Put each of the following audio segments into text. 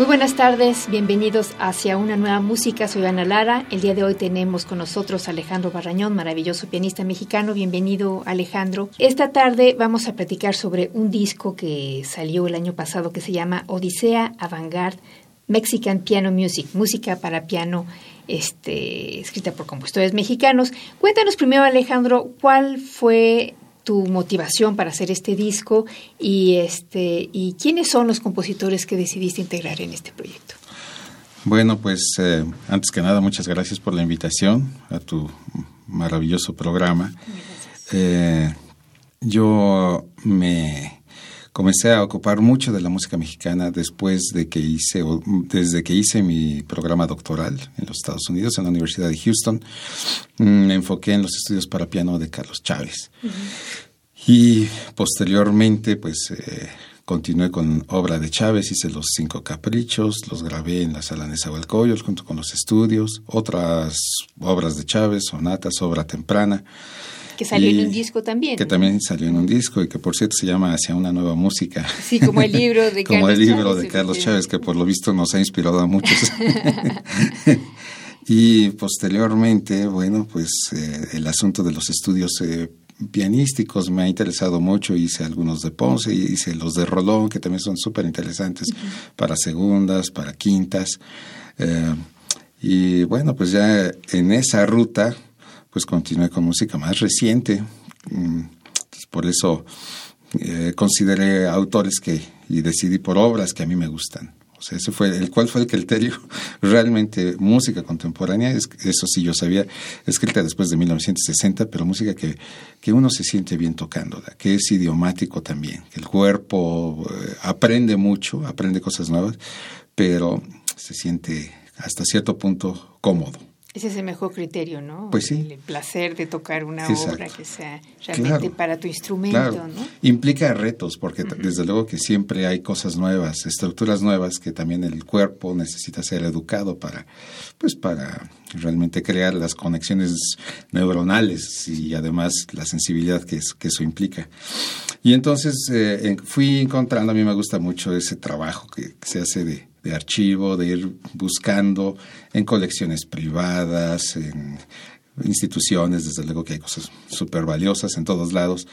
Muy buenas tardes, bienvenidos hacia una nueva música. Soy Ana Lara. El día de hoy tenemos con nosotros a Alejandro Barrañón, maravilloso pianista mexicano. Bienvenido, Alejandro. Esta tarde vamos a platicar sobre un disco que salió el año pasado que se llama Odisea Avantgarde Mexican Piano Music, música para piano este, escrita por compositores mexicanos. Cuéntanos primero, Alejandro, cuál fue tu motivación para hacer este disco y este y quiénes son los compositores que decidiste integrar en este proyecto. Bueno, pues eh, antes que nada muchas gracias por la invitación a tu maravilloso programa. Eh, yo me comencé a ocupar mucho de la música mexicana después de que hice, desde que hice mi programa doctoral en los Estados Unidos, en la Universidad de Houston. Mm, me enfoqué en los estudios para piano de Carlos Chávez. Y posteriormente, pues, eh, continué con obra de Chávez, hice los cinco caprichos, los grabé en la sala de Nezahualcóyotl junto con los estudios, otras obras de Chávez, sonatas, obra temprana. Que salió en un disco también. Que también salió en un disco y que por cierto se llama Hacia una nueva música. Sí, como el libro de como Carlos el libro Chávez, de Carlos Chávez, que por lo visto nos ha inspirado a muchos. y posteriormente, bueno, pues eh, el asunto de los estudios eh, pianísticos me ha interesado mucho. Hice algunos de Ponce, hice los de Rolón, que también son súper interesantes para segundas, para quintas. Eh, y bueno, pues ya en esa ruta, pues continué con música más reciente. Mm, por eso eh, consideré autores que y decidí por obras que a mí me gustan. O sea, ese fue el cual fue el criterio realmente música contemporánea, es, eso sí yo sabía, escrita después de 1960, pero música que, que uno se siente bien tocándola, que es idiomático también, que el cuerpo eh, aprende mucho, aprende cosas nuevas, pero se siente hasta cierto punto cómodo. Ese es el mejor criterio, ¿no? Pues sí. El placer de tocar una Exacto. obra que sea realmente Claro. para tu instrumento, Claro, ¿no? implica retos, porque desde luego que siempre hay cosas nuevas, estructuras nuevas que también el cuerpo necesita ser educado para, pues para realmente crear las conexiones neuronales y además la sensibilidad que, es- que eso implica. Y entonces eh, fui encontrando, a mí me gusta mucho ese trabajo que, que se hace de, de archivo, de ir buscando en colecciones privadas, en instituciones, desde luego que hay cosas súper valiosas en todos lados.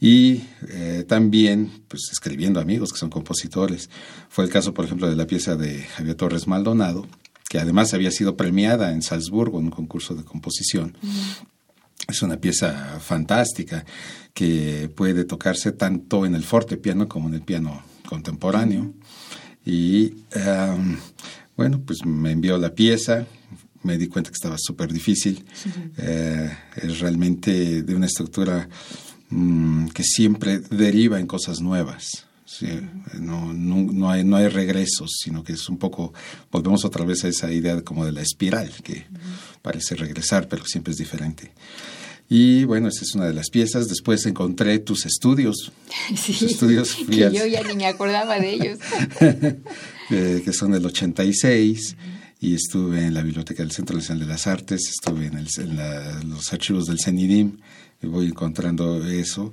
Y eh, también, pues, escribiendo amigos que son compositores. Fue el caso, por ejemplo, de la pieza de Javier Torres Maldonado, que además había sido premiada en Salzburgo en un concurso de composición. Es una pieza fantástica que puede tocarse tanto en el fortepiano como en el piano contemporáneo. Y um, bueno, pues me envió la pieza, me di cuenta que estaba súper difícil. Eh, es realmente de una estructura mm, que siempre deriva en cosas nuevas. Sí, no, no, no hay, no hay regresos, sino que es un poco, volvemos otra vez a esa idea de como de la espiral, que parece regresar, pero siempre es diferente. Y bueno, esa es una de las piezas. Después encontré tus estudios. Sí, Tus estudios que yo ya ni me acordaba de ellos. eh, que son del 86, y estuve en la Biblioteca del Centro Nacional de las Artes, estuve en, el- en la- los archivos del CENIDIM, y voy encontrando eso.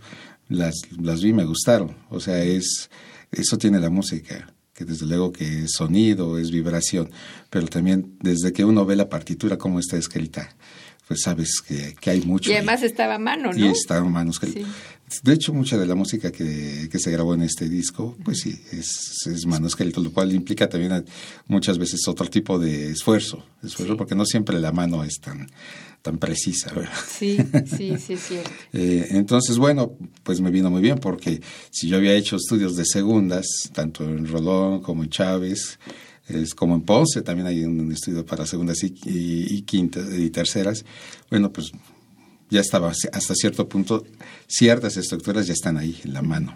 Las, las vi, me gustaron. O sea, es eso tiene la música, que desde luego que es sonido, es vibración, pero también desde que uno ve la partitura, cómo está escrita, pues sabes que, que hay mucho. Y ahí. además estaba a mano, ¿no? Y está en manuscrito. Sí. De hecho, mucha de la música que, que se grabó en este disco, pues sí, es, es manuscrito, lo cual implica también a- muchas veces otro tipo de esfuerzo, esfuerzo porque no siempre la mano es tan, tan precisa, ¿verdad? Sí, sí, sí, es cierto. Eh, entonces, bueno, pues me vino muy bien porque si yo había hecho estudios de segundas, tanto en Rolón como en Chávez, es como en Ponce también hay un estudio para segundas y, y, y quintas y terceras, bueno, pues ya estaba hasta cierto punto, ciertas estructuras ya están ahí en la mano.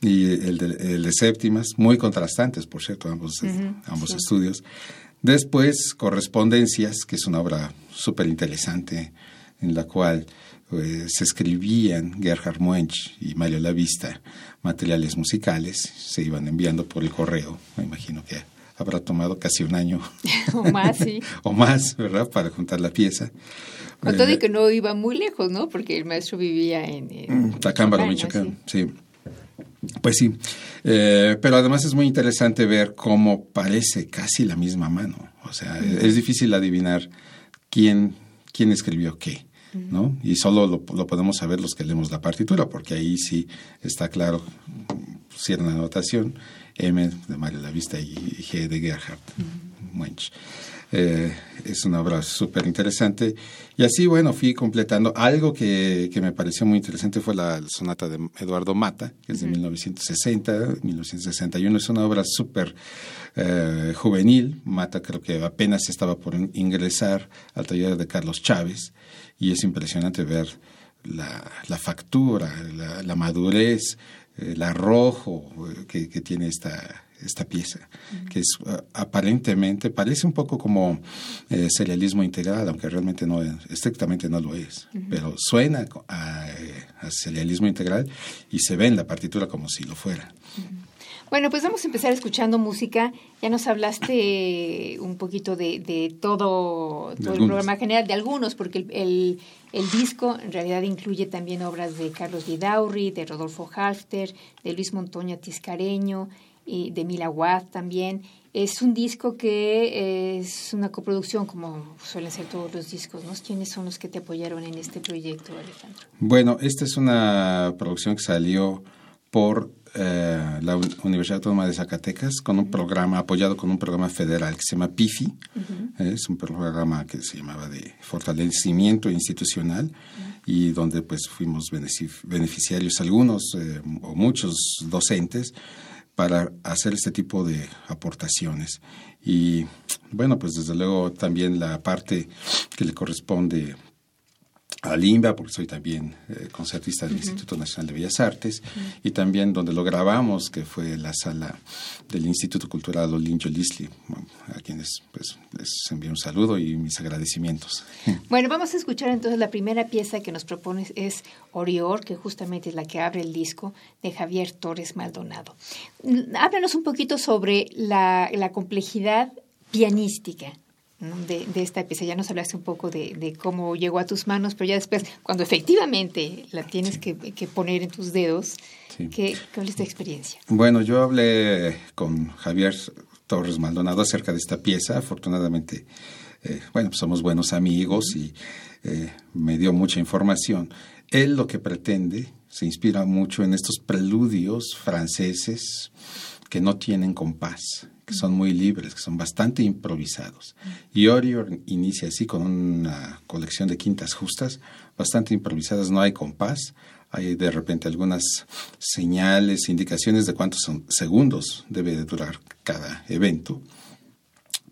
Y el de, séptimas, muy contrastantes, por cierto, ambos, ambos estudios. Después, Correspondencias, que es una obra súper interesante, en la cual pues, se escribían Gerhard Muench y Mario Lavista materiales musicales, se iban enviando por el correo, me imagino que habrá tomado casi un año. o más, sí. o más, ¿verdad? Para juntar la pieza. Con todo y que no iba muy lejos, ¿no? Porque el maestro vivía en... en Tacámbaro, Michoacán, sí. Pues sí, eh, pero además es muy interesante ver cómo parece casi la misma mano. O sea, es difícil adivinar quién, quién escribió qué. ¿no? Y solo lo, podemos saber los que leemos la partitura, porque ahí sí está claro, cierta anotación, M de Mario Lavista y G de Gerhard. Eh, es una obra súper interesante. Y así, bueno, fui completando. Algo que, que, me pareció muy interesante fue la sonata de Eduardo Mata, que es de 1960, 1961. Es una obra súper eh, juvenil. Mata creo que apenas estaba por ingresar al taller de Carlos Chávez. Y es impresionante ver la, la factura, la, madurez, el arrojo que, que tiene esta esta pieza, que es uh, aparentemente, parece un poco como eh, serialismo integral, aunque realmente no, estrictamente no lo es, pero suena a, serialismo integral y se ve en la partitura como si lo fuera. Bueno, pues vamos a empezar escuchando música. Ya nos hablaste un poquito de, todo, todo el programa general, de algunos, porque el, el, disco en realidad incluye también obras de Carlos Vidaurri, de Rodolfo Halfter, de Luis Montoña Tiscareño, y de Mila Watt también. Es un disco que es una coproducción, como suelen ser todos los discos. ¿no? ¿Quiénes son los que te apoyaron en este proyecto, Alejandro? Bueno, esta es una producción que salió por eh, la Universidad Autónoma de Zacatecas con un programa, apoyado con un programa federal que se llama PIFI. Es un programa que se llamaba de fortalecimiento institucional y donde pues fuimos beneficiarios algunos eh, o muchos docentes para hacer este tipo de aportaciones. Y bueno, pues desde luego también la parte que le corresponde a Limba, porque soy también eh, concertista del Instituto Nacional de Bellas Artes, y también donde lo grabamos, que fue la sala del Instituto Cultural Olinjo Lisli, a quienes pues, les envío un saludo y mis agradecimientos. Bueno, vamos a escuchar entonces la primera pieza que nos propones es Orior, que justamente es la que abre el disco de Javier Torres Maldonado. Háblanos un poquito sobre la, la complejidad pianística de, esta pieza. Ya nos hablaste un poco de, cómo llegó a tus manos, pero ya después, cuando efectivamente la tienes que, poner en tus dedos, ¿qué, ¿cuál es tu experiencia? Bueno, yo hablé con Javier Torres Maldonado acerca de esta pieza. Afortunadamente, eh, bueno, pues somos buenos amigos y eh, me dio mucha información. Él lo que pretende se inspira mucho en estos preludios franceses que no tienen compás, son muy libres, que son bastante improvisados. Y Orior inicia así con una colección de quintas justas, bastante improvisadas, no hay compás, hay de repente algunas señales, indicaciones de cuántos segundos debe durar cada evento,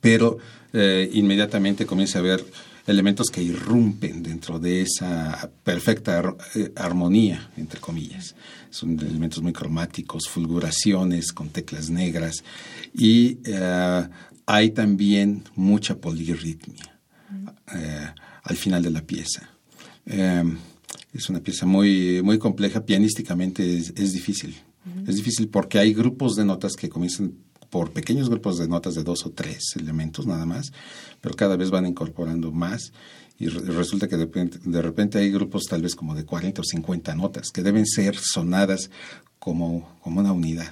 pero eh, inmediatamente comienza a ver elementos que irrumpen dentro de esa perfecta eh, armonía, entre comillas. Son elementos muy cromáticos, fulguraciones con teclas negras y eh, hay también mucha polirritmia eh, al final de la pieza. es una pieza muy, muy compleja, pianísticamente es, difícil. Es difícil porque hay grupos de notas que comienzan por pequeños grupos de notas de dos o tres elementos nada más, pero cada vez van incorporando más y resulta que de repente, hay grupos tal vez como de 40 o 50 notas que deben ser sonadas como, como una unidad.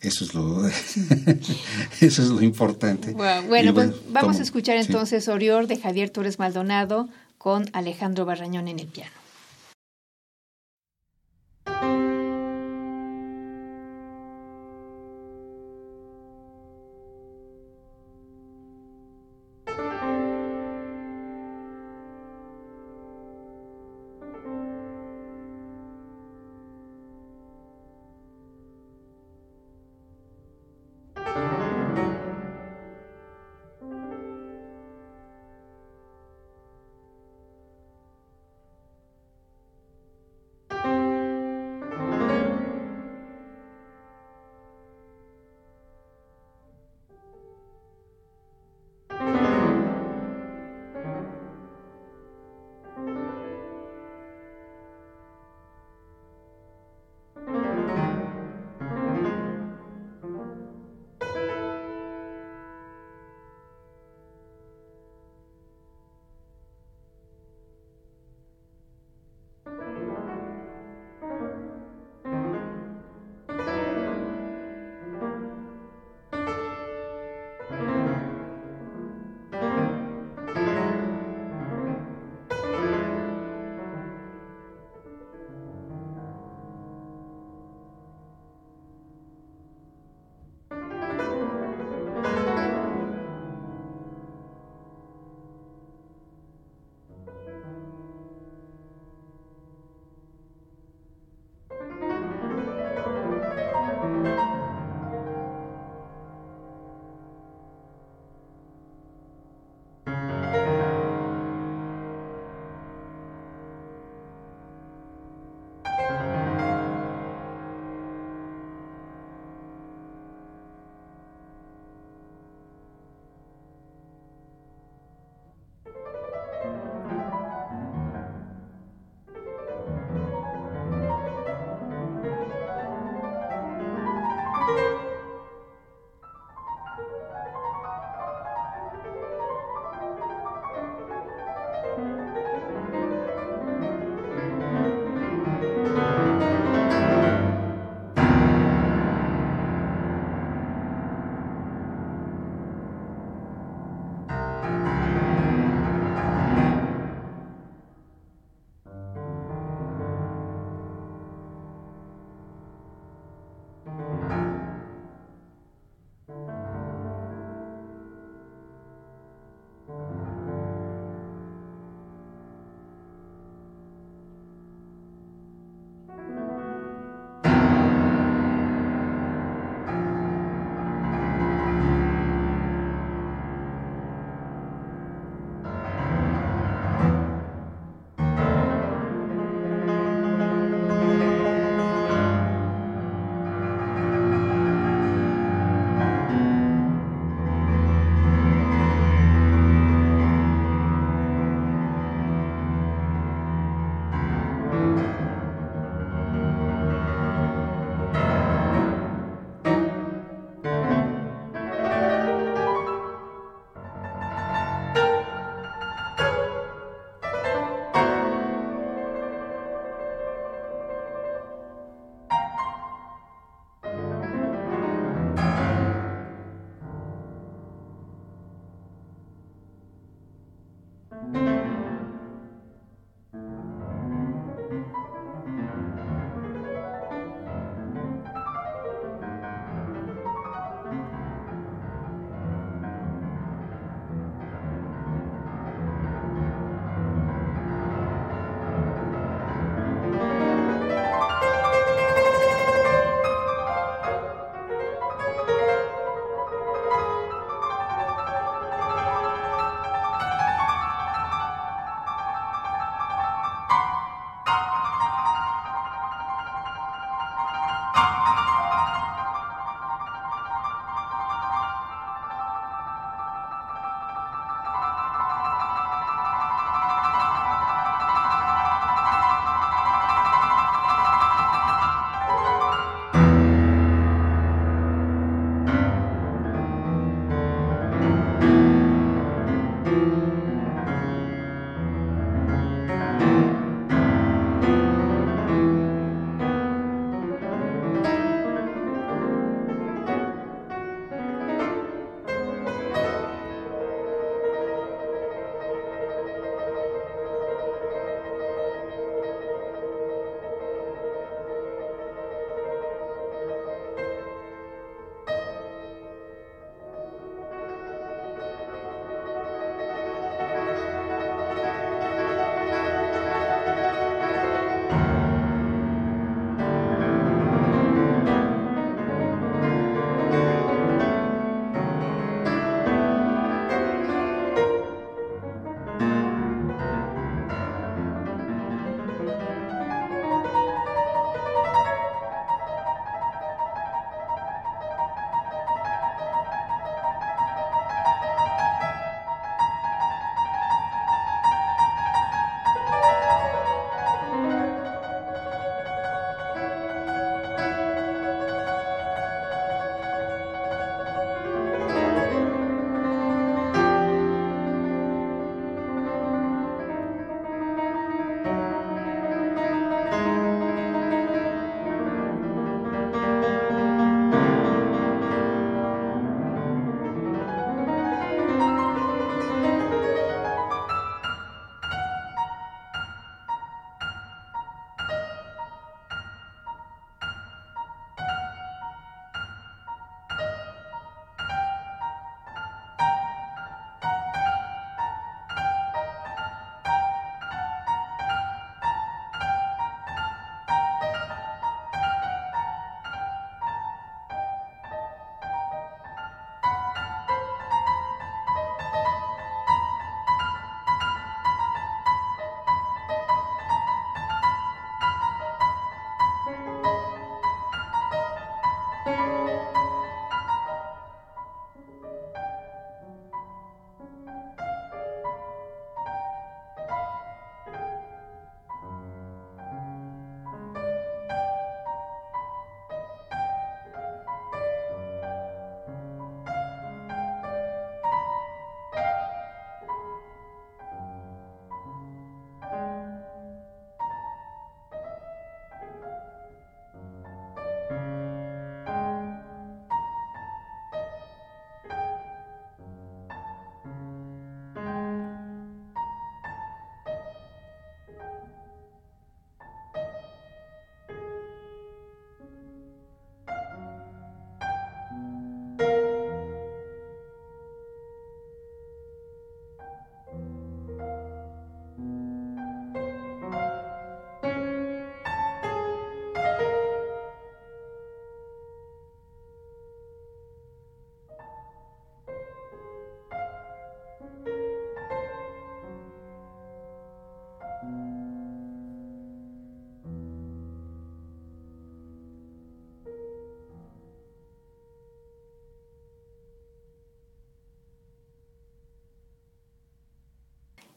Eso es lo, eso es lo importante. Bueno, pues vamos a escuchar entonces Orior de Javier Torres Maldonado con Alejandro Barrañón en el piano.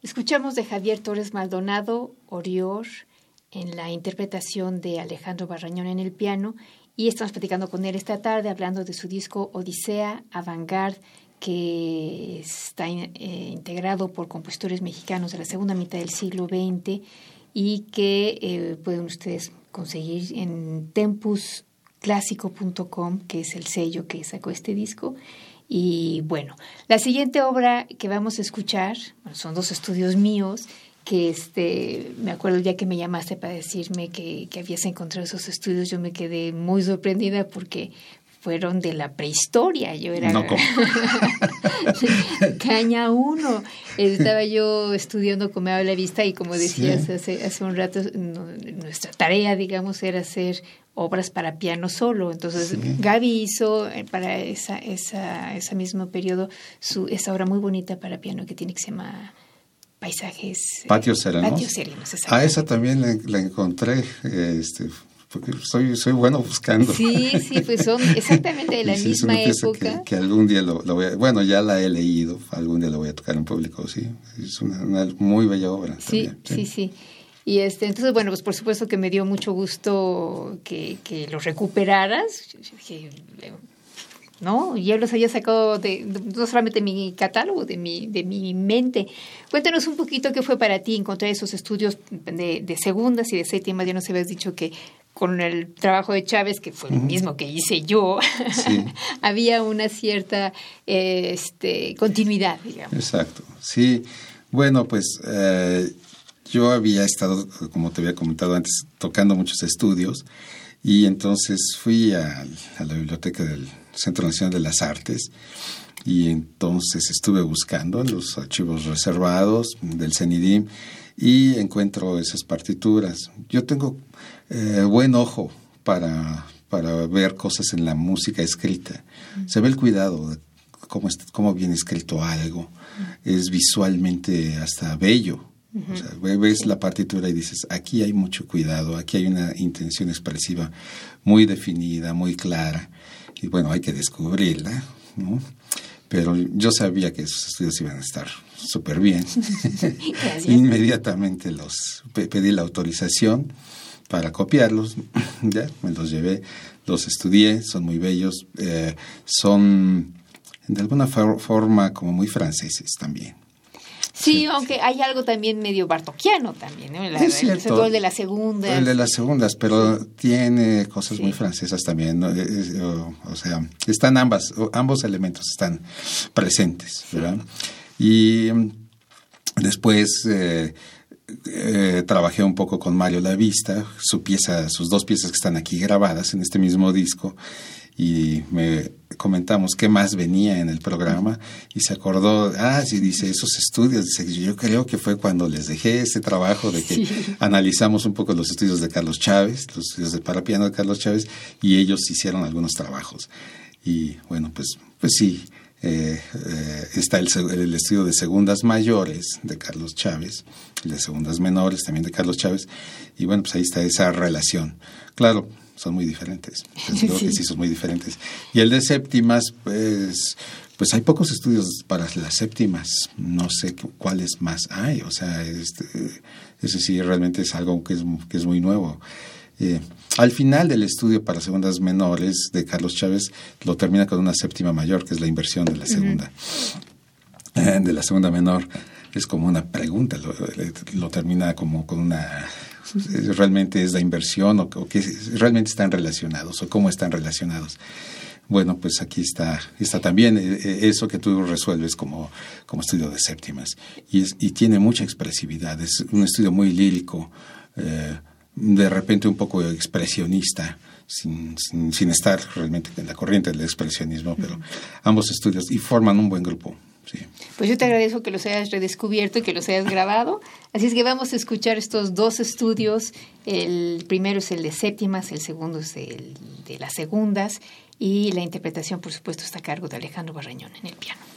Escuchamos de Javier Torres Maldonado, Orior, en la interpretación de Alejandro Barrañón en el piano, y estamos platicando con él esta tarde hablando de su disco Odisea Avantgarde, que está eh, integrado por compositores mexicanos de la segunda mitad del siglo XX y que eh, pueden ustedes conseguir en tempusclásico.com, que es el sello que sacó este disco. Y bueno, la siguiente obra que vamos a escuchar, son dos estudios míos, que este, me acuerdo ya que me llamaste para decirme que, que habías encontrado esos estudios, yo me quedé muy sorprendida porque fueron de la prehistoria. Yo era caña uno. Estaba yo estudiando con la vista y como decías hace, hace un rato, nuestra tarea, digamos, era hacer obras para piano solo. Entonces, Gaby hizo eh, para esa, esa, ese mismo periodo su, esa obra muy bonita para piano que tiene que se llama Paisajes. Eh, Patios Serenos. Patios Serenos, Ah, esa también la, encontré. Este, soy, soy bueno buscando. Sí, sí, pues son exactamente de la misma época. Que, algún día lo, voy a, bueno, ya la he leído, algún día lo voy a tocar en público, sí. Es una, muy bella obra. Sí, sí, sí, Y este, entonces, bueno, pues por supuesto que me dio mucho gusto que, que lo recuperaras. ¿No? Yo los había sacado de, no solamente de mi catálogo, de mi, de mi mente. Cuéntanos un poquito qué fue para ti encontrar esos estudios de, de segundas y de séptimas. Ya nos habías dicho que con el trabajo de Chávez, que fue el mismo que hice yo, había una cierta este, continuidad, digamos. Exacto, sí. Bueno, pues eh, yo había estado, como te había comentado antes, tocando muchos estudios y entonces fui a, a la biblioteca del Centro Nacional de las Artes y entonces estuve buscando los archivos reservados del CENIDIM y encuentro esas partituras. Yo tengo eh, buen ojo para, para ver cosas en la música escrita. Se ve el cuidado de cómo, cómo viene escrito algo. Es visualmente hasta bello. ves la partitura y dices, aquí hay mucho cuidado, aquí hay una intención expresiva muy definida, muy clara. Y bueno, hay que descubrirla, ¿no? Pero yo sabía que esos estudios iban a estar súper bien. Inmediatamente los pedí la autorización para copiarlos. ya, me los llevé, los estudié, son muy bellos, eh, son de alguna forma como muy franceses también. Sí, aunque hay algo también medio bartoquiano también, ¿no? es cierto. El de las segundas. El de las segundas, pero tiene cosas muy francesas también, o, sea, están ambas, ambos elementos están presentes, ¿verdad? Y mm, después eh, eh, trabajé un poco con Mario La Vista, su pieza, sus dos piezas que están aquí grabadas en este mismo disco, y me comentamos qué más venía en el programa y se acordó, ah, sí, dice, esos estudios, dice, yo creo que fue cuando les dejé ese trabajo de que analizamos un poco los estudios de Carlos Chávez, los estudios de parapiano de Carlos Chávez, y ellos hicieron algunos trabajos. Y bueno, pues, pues sí, eh, eh, está el, el, estudio de segundas mayores de Carlos Chávez, el de segundas menores también de Carlos Chávez, y bueno, pues ahí está esa relación. Claro, son muy diferentes, que sí son muy diferentes. Y el de séptimas, pues, pues hay pocos estudios para las séptimas, no sé cuáles más hay, o sea, este, ese sí realmente es algo que es, que es muy nuevo. Eh, al final del estudio para segundas menores de Carlos Chávez lo termina con una séptima mayor, que es la inversión de la segunda, eh, de la segunda menor. Es como una pregunta, lo, termina como con una realmente es la inversión o, que realmente están relacionados o cómo están relacionados. Bueno, pues aquí está, está también eh, eso que tú resuelves como, como estudio de séptimas. Y, es, y tiene mucha expresividad, es un estudio muy lírico, eh, de repente un poco expresionista, sin, sin, estar realmente en la corriente del expresionismo, pero ambos estudios y forman un buen grupo. Pues yo te agradezco que los hayas redescubierto y que los hayas grabado. Así es que vamos a escuchar estos dos estudios. El primero es el de séptimas, el segundo es el de las segundas y la interpretación, por supuesto, está a cargo de Alejandro Barrañón en el piano.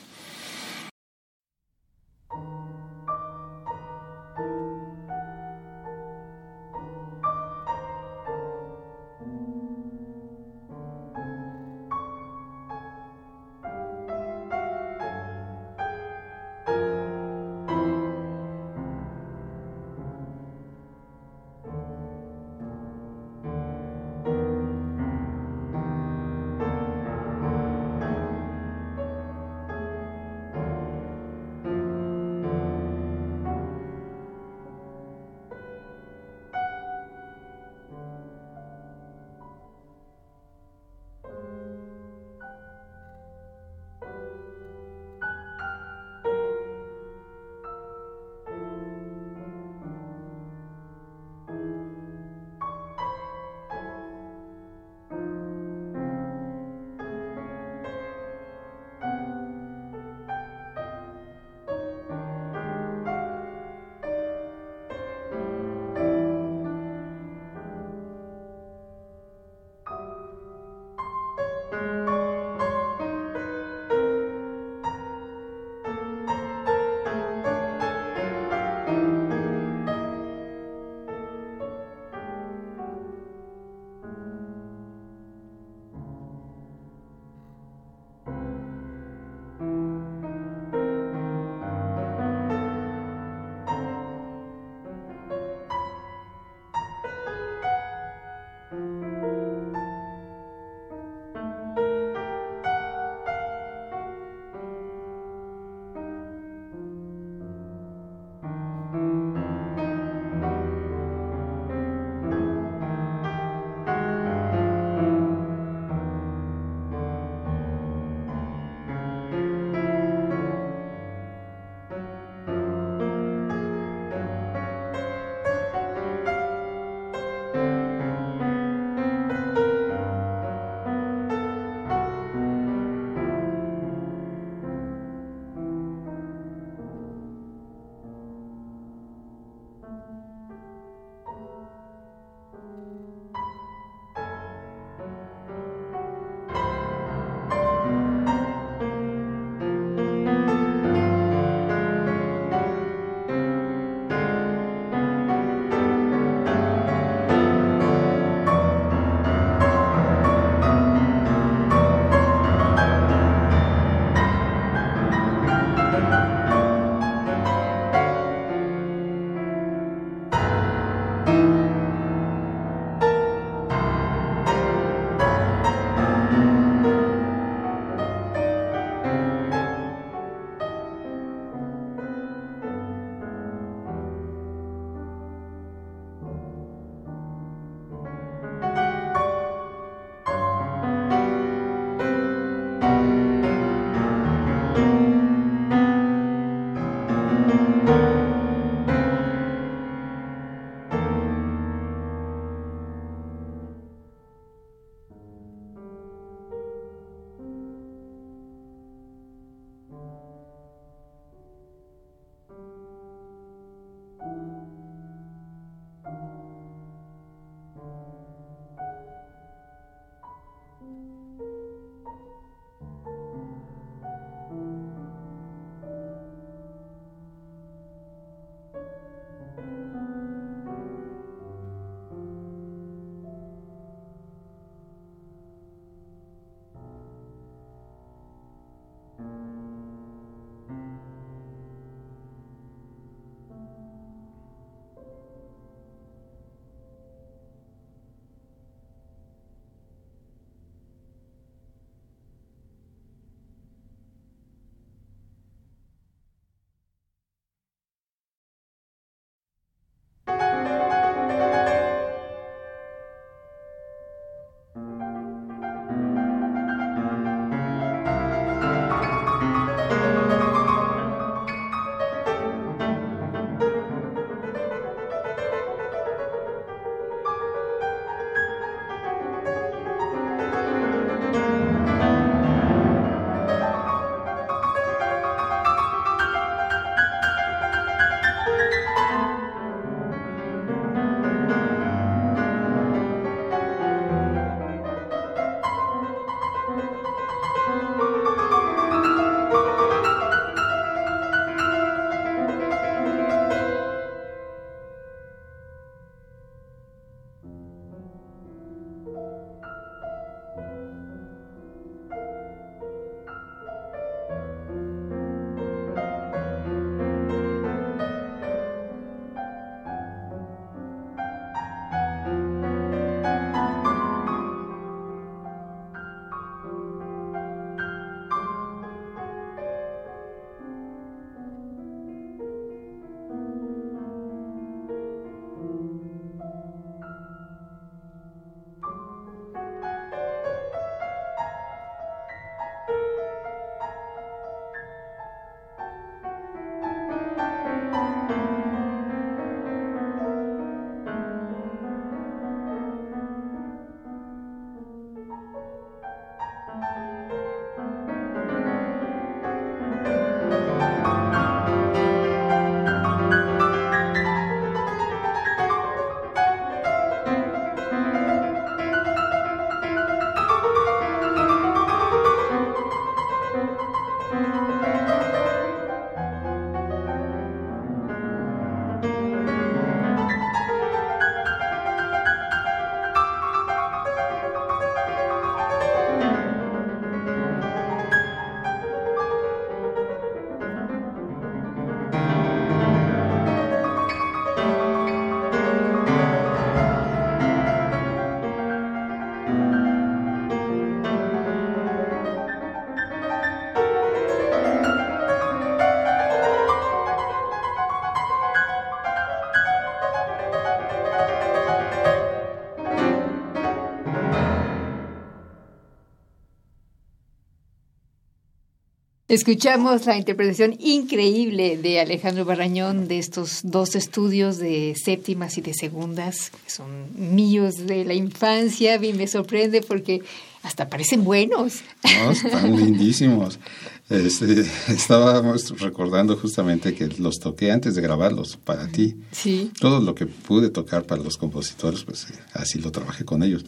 Escuchamos la interpretación increíble de Alejandro Barrañón de estos dos estudios de séptimas y de segundas, que son míos de la infancia. y me sorprende porque hasta parecen buenos. No, están lindísimos. Este, estábamos recordando justamente que los toqué antes de grabarlos para ti. Sí. Todo lo que pude tocar para los compositores, pues eh, así lo trabajé con ellos.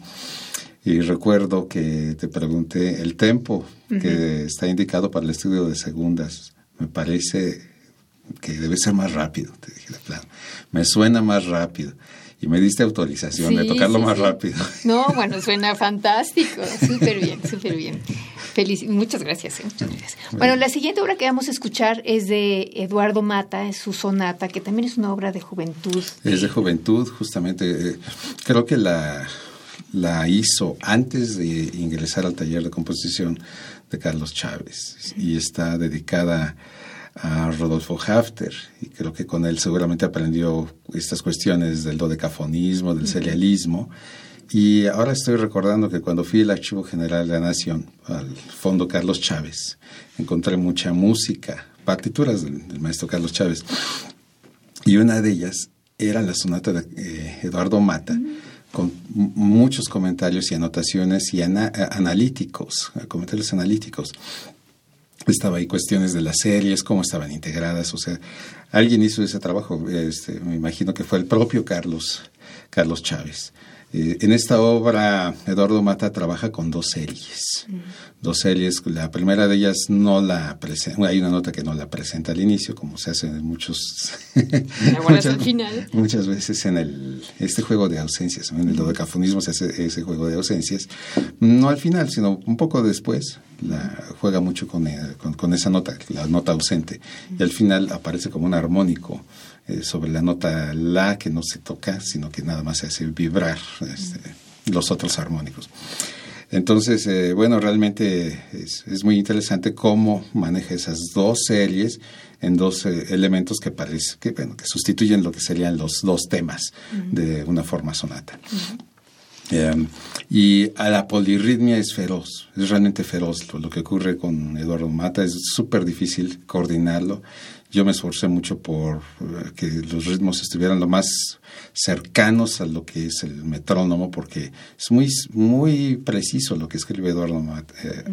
Y recuerdo que te pregunté el tempo que está indicado para el estudio de segundas. Me parece que debe ser más rápido, te dije de plano. Me suena más rápido. Y me diste autorización de tocarlo más rápido. No, bueno, suena fantástico. Súper bien, súper bien. Feliz, muchas gracias, ¿eh? muchas gracias. Bueno, la siguiente obra que vamos a escuchar es de Eduardo Mata, es su sonata, que también es una obra de juventud. Es de juventud, justamente. Eh, creo que la, la hizo antes de ingresar al taller de composición de Carlos Chávez. Y está dedicada a Rodolfo Hafter. Y creo que con él seguramente aprendió estas cuestiones del dodecafonismo, del serialismo. Y ahora estoy recordando que cuando fui al Archivo General de la Nación, al Fondo Carlos Chávez, encontré mucha música, partituras del, maestro Carlos Chávez. Y una de ellas era la sonata de eh, Eduardo Mata con muchos comentarios y anotaciones y analíticos, comentarios analíticos. Estaba ahí cuestiones de las series, cómo estaban integradas, o sea, alguien hizo ese trabajo, este, me imagino que fue el propio Carlos, Carlos Chávez. Eh, en esta obra, Eduardo Mata trabaja con dos series. Dos series. La primera de ellas no la presenta, hay una nota que no la presenta al inicio, como se hace en muchos. muchas, final. muchas veces en el este juego de ausencias, en el dodecafonismo se hace ese juego de ausencias. No al final, sino un poco después. La, juega mucho con, eh, con esa nota, la nota ausente. Y al final aparece como un armónico eh, sobre la nota la que no se toca, sino que nada más se hace vibrar este, los otros armónicos. Entonces, eh, bueno, realmente es, muy interesante cómo maneja esas dos series en dos eh, elementos que parece que, bueno, que sustituyen lo que serían los dos temas de una forma sonata. y a la polirritmia es feroz, es realmente feroz. Lo, lo que ocurre con Eduardo Mata es súper difícil coordinarlo yo me esforcé mucho por eh, que los ritmos estuvieran lo más cercanos a lo que es el metrónomo, porque es muy, muy preciso lo que escribe Eduardo eh,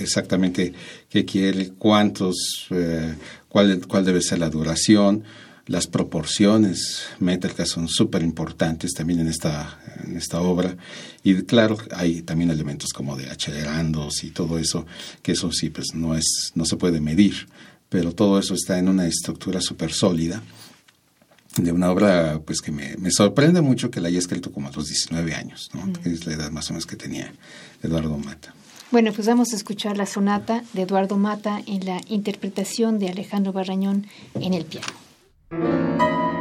exactamente qué quiere, cuántos, eh, cuál, cuál debe ser la duración, las proporciones métricas son súper importantes también en esta, en esta obra. Y claro, hay también elementos como de acelerandos y todo eso, que eso sí, pues no, es, no se puede medir pero todo eso está en una estructura súper sólida de una obra pues que me, sorprende mucho que la haya escrito como a los 19 años, ¿no? que es la edad más o menos que tenía Eduardo Mata. Bueno, pues vamos a escuchar la sonata de Eduardo Mata en la interpretación de Alejandro Barrañón en el piano.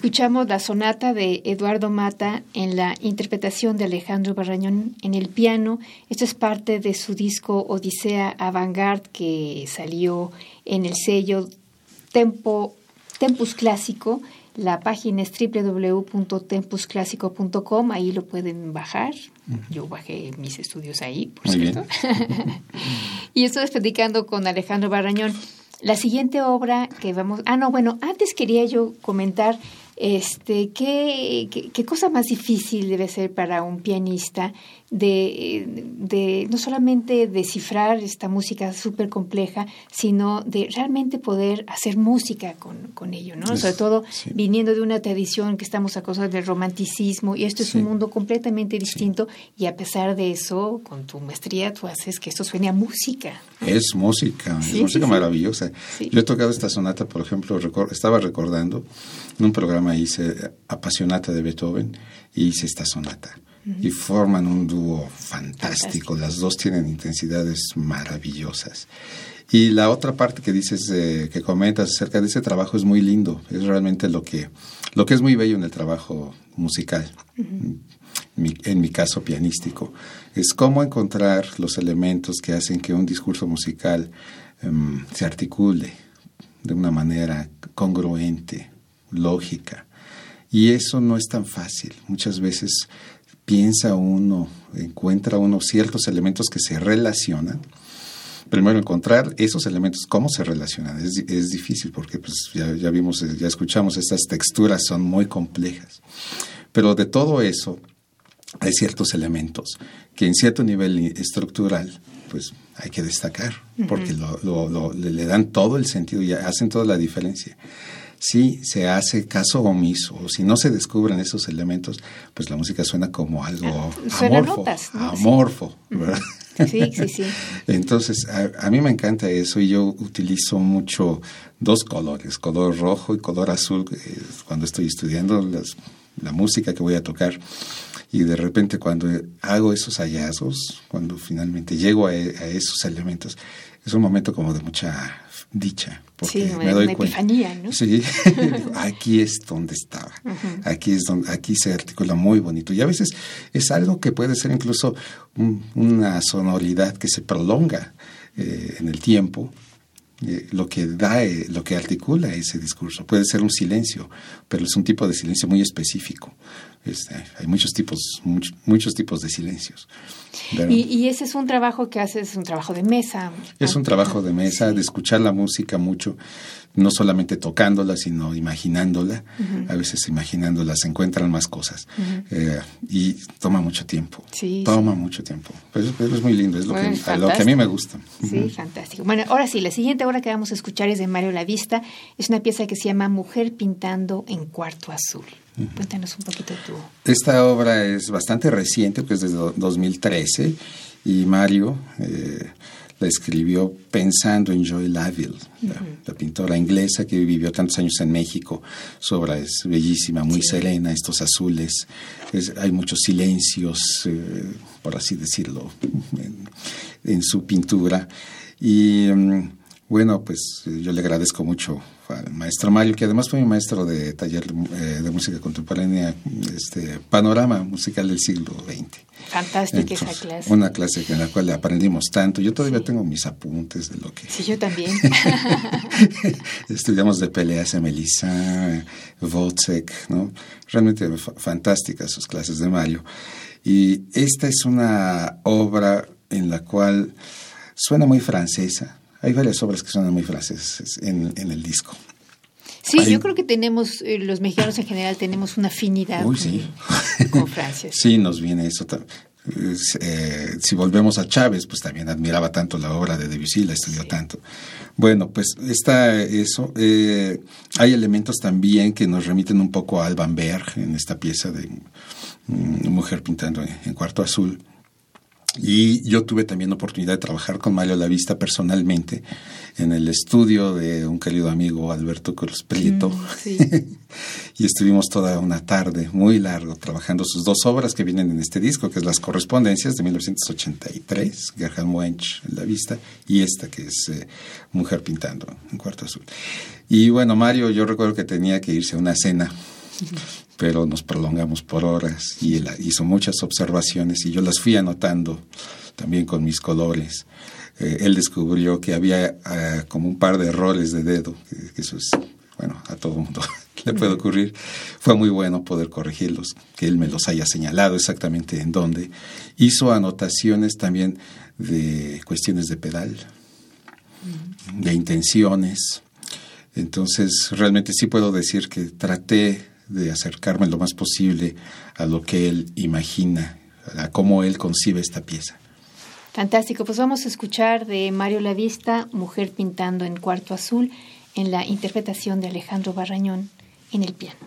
Escuchamos la sonata de Eduardo Mata en la interpretación de Alejandro Barrañón en el piano. Esto es parte de su disco Odisea Avantgarde que salió en el sello Tempo, Tempus Clásico. La página es www.tempusclásico.com, ahí lo pueden bajar. Yo bajé mis estudios ahí, por cierto. y estoy platicando con Alejandro Barrañón. La siguiente obra que vamos... Ah, no, bueno, antes quería yo comentar este, ¿qué, qué, cosa más difícil debe ser para un pianista de, de no solamente descifrar esta música súper compleja, sino de realmente poder hacer música con, con ello, ¿no? Sobre todo viniendo de una tradición que estamos acosados del romanticismo y esto es un mundo completamente distinto y a pesar de eso, con tu maestría tú haces que esto suene a música. Es música, es música maravillosa. Yo he tocado esta sonata, por ejemplo, estaba recordando en un programa hice Apasionata de Beethoven y hice esta sonata. Y forman un dúo fantástico. Las dos tienen intensidades maravillosas. Y la otra parte que dices, que comentas acerca de ese trabajo es muy lindo. Es realmente lo que, lo que es muy bello en el trabajo musical. en mi caso pianístico, es cómo encontrar los elementos que hacen que un discurso musical em, se articule de una manera congruente, lógica. Y eso no es tan fácil. Muchas veces piensa uno, encuentra uno ciertos elementos que se relacionan. Primero encontrar esos elementos, cómo se relacionan. Es, es difícil porque pues, ya, ya vimos, ya escuchamos, estas texturas son muy complejas. Pero de todo eso hay ciertos elementos que en cierto nivel estructural pues hay que destacar, porque lo, le, dan todo el sentido y hacen toda la diferencia. Si se hace caso omiso, o si no se descubren esos elementos, pues la música suena como algo ah, amorfo, amorfo Sí, sí, sí. Entonces, a, mí me encanta eso y yo utilizo mucho dos colores, color rojo y color azul, eh, cuando estoy estudiando la música que voy a tocar. Y de repente cuando hago esos hallazgos, cuando finalmente llego a, esos elementos, es un momento como de mucha dicha, porque sí, me doy una cuenta. Epifanía, ¿no? Sí, aquí es donde estaba, aquí es donde, aquí se articula muy bonito. Y a veces es algo que puede ser incluso una sonoridad que se prolonga eh, en el tiempo, eh, lo que da, eh, lo que articula ese discurso. Puede ser un silencio, pero es un tipo de silencio muy específico. Este, hay muchos tipos, muchos tipos de silencios. Y, ese es un trabajo que haces, es un trabajo de mesa. Es un trabajo de mesa, de escuchar la música mucho, no solamente tocándola, sino imaginándola. A veces imaginándola se encuentran más cosas. Eh, y toma mucho tiempo. Sí, toma mucho tiempo. Pero, es muy lindo, es lo, que, lo que a mí me gusta. Sí, fantástico. Bueno, ahora sí, la siguiente obra que vamos a escuchar es de Mario Lavista. Es una pieza que se llama Mujer pintando en cuarto azul. Cuéntanos un poquito tú. Esta obra es bastante reciente, pues desde 2013, y Mario eh, la escribió pensando en Joy Laville, la, pintora inglesa que vivió tantos años en México. Su obra es bellísima, muy serena, estos azules, hay muchos silencios, eh, por así decirlo, en, su pintura. Y mm, bueno, pues yo le agradezco mucho al maestro Mario, que además fue mi maestro de taller eh, de música contemporánea, este panorama musical del siglo XX. Fantástica esa clase. Una clase en la cual aprendimos tanto. Yo todavía tengo mis apuntes de lo que... Sí, yo también. Estudiamos de peleas a Melissa, Wozzeck, ¿no? Realmente fantásticas sus clases de Mario. Y esta es una obra en la cual suena muy francesa, hay varias obras que son muy francesas en, el disco. Sí, yo creo que tenemos, eh, los mexicanos en general tenemos una afinidad con, Francia. sí, nos viene eso. Eh, si volvemos a Chávez, pues también admiraba tanto la obra de Debussy, la estudió tanto. Bueno, pues está eso. Eh, hay elementos también que nos remiten un poco a Alban Berg en esta pieza de mm, Mujer pintando en cuarto azul. Y yo tuve también la oportunidad de trabajar con Mario Lavista personalmente en el estudio de un querido amigo Alberto Cruz Prieto. Mm, y estuvimos toda una tarde muy largo trabajando sus dos obras que vienen en este disco, que es Las Correspondencias de 1983, Gerhard Wench en la vista, y esta que es eh, Mujer Pintando en Cuarto Azul. Y bueno, Mario, yo recuerdo que tenía que irse a una cena pero nos prolongamos por horas y él hizo muchas observaciones y yo las fui anotando también con mis colores. Eh, él descubrió que había ah, como un par de errores de dedo, que, eso es, bueno, a todo mundo le puede ocurrir. Fue muy bueno poder corregirlos, que él me los haya señalado exactamente en dónde. Hizo anotaciones también de cuestiones de pedal, de intenciones. Entonces, realmente sí puedo decir que traté de acercarme lo más posible a lo que él imagina, a cómo él concibe esta pieza. Fantástico, pues vamos a escuchar de Mario Lavista, Mujer pintando en cuarto azul, en la interpretación de Alejandro Barrañón en el piano.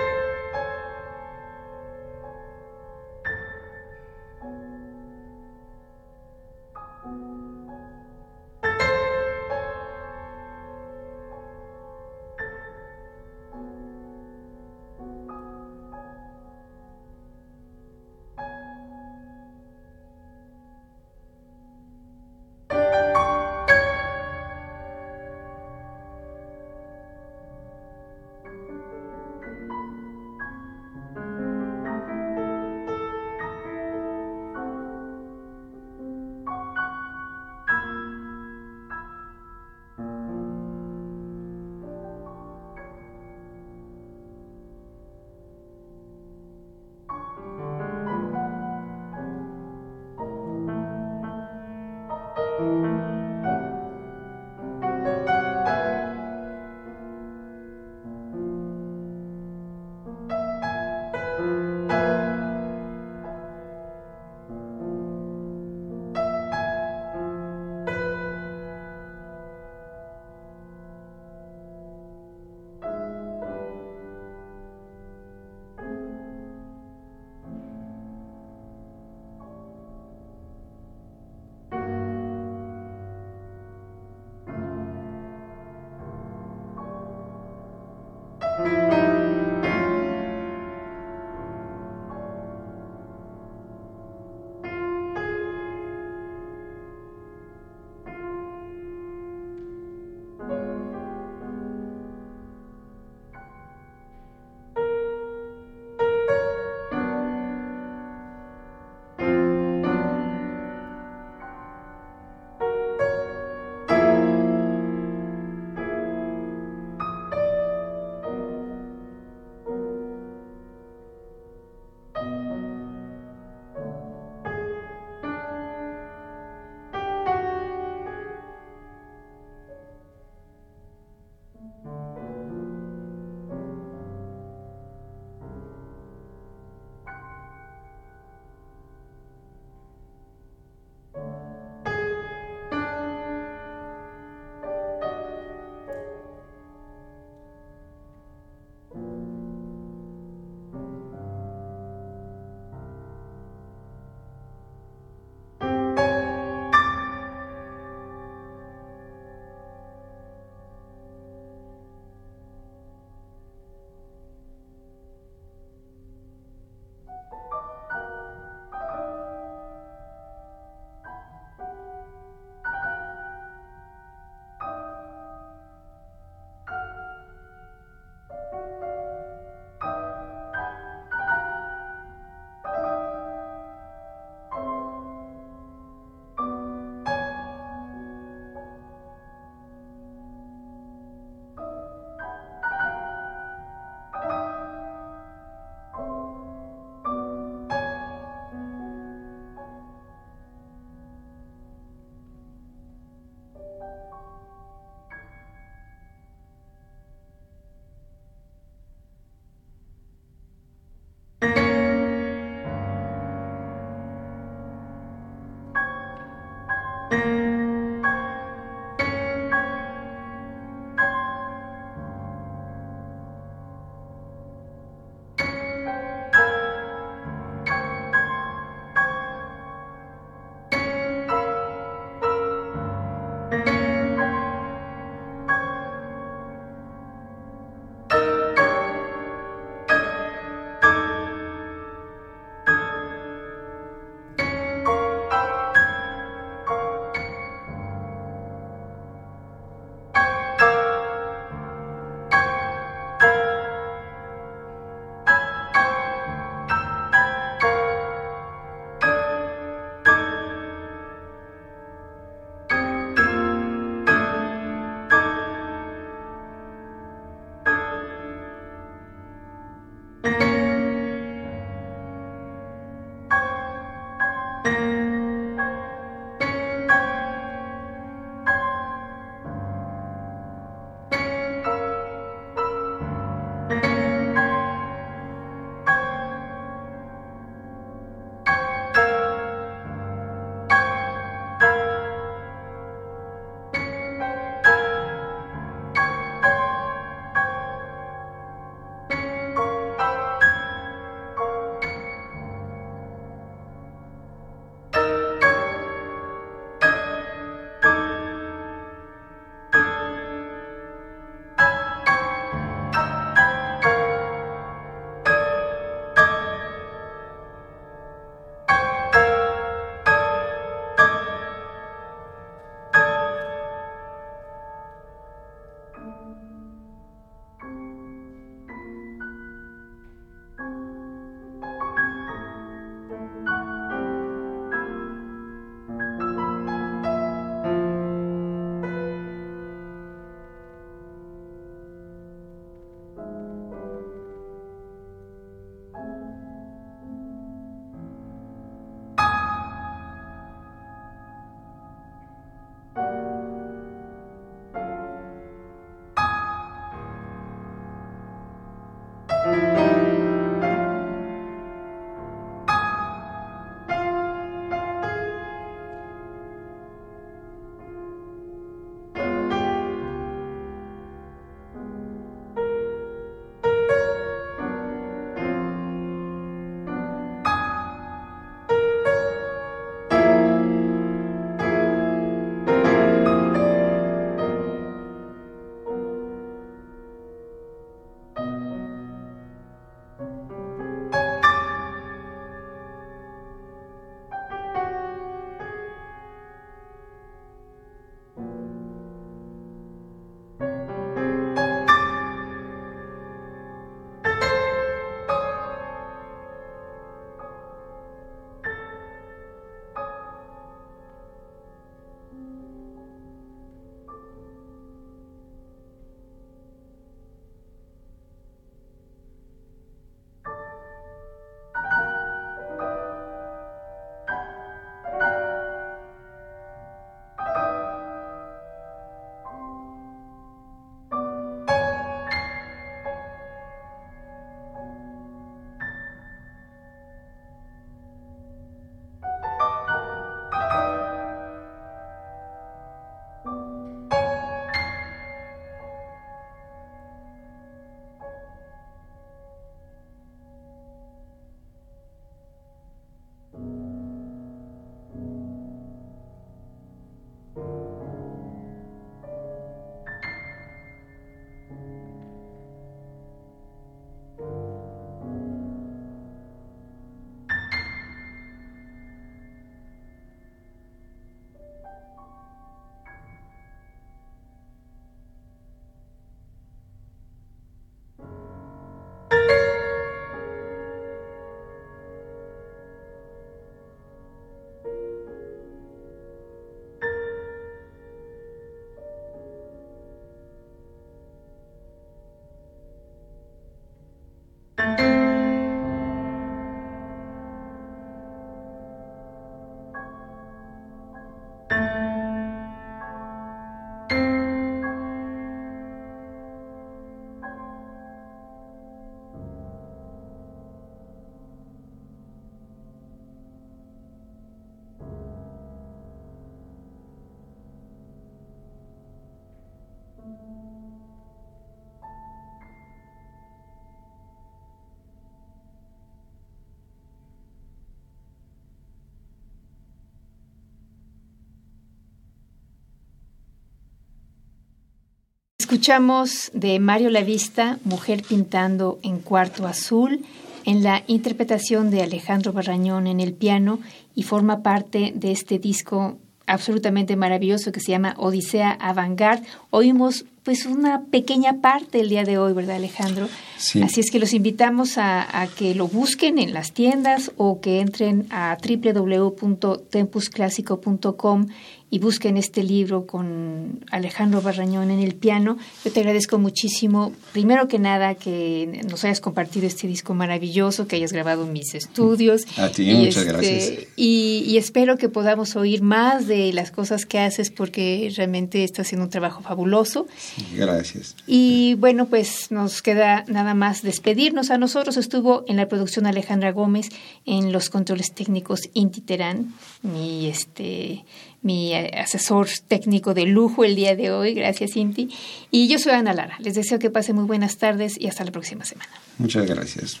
Escuchamos de Mario Lavista, Mujer pintando en cuarto azul, en la interpretación de Alejandro Barrañón en el piano y forma parte de este disco absolutamente maravilloso que se llama Odisea Avantgarde. Oímos pues una pequeña parte el día de hoy, ¿verdad Alejandro? Así es que los invitamos a, a, que lo busquen en las tiendas o que entren a www.tempusclásico.com y busquen este libro con Alejandro Barrañón en el piano. Yo te agradezco muchísimo, primero que nada, que nos hayas compartido este disco maravilloso, que hayas grabado mis estudios. A ti, muchas este, gracias. Y, espero que podamos oír más de las cosas que haces porque realmente estás haciendo un trabajo fabuloso. gracias. Y bueno, pues nos queda nada más despedirnos. A nosotros estuvo en la producción Alejandra Gómez, en los controles técnicos Inti Terán, mi este mi eh, asesor técnico de lujo el día de hoy. Gracias, Cinti. Y yo soy Ana Lara. Les deseo que pasen muy buenas tardes y hasta la próxima semana. Muchas gracias.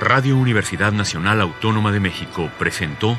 Radio Universidad Nacional Autónoma de México presentó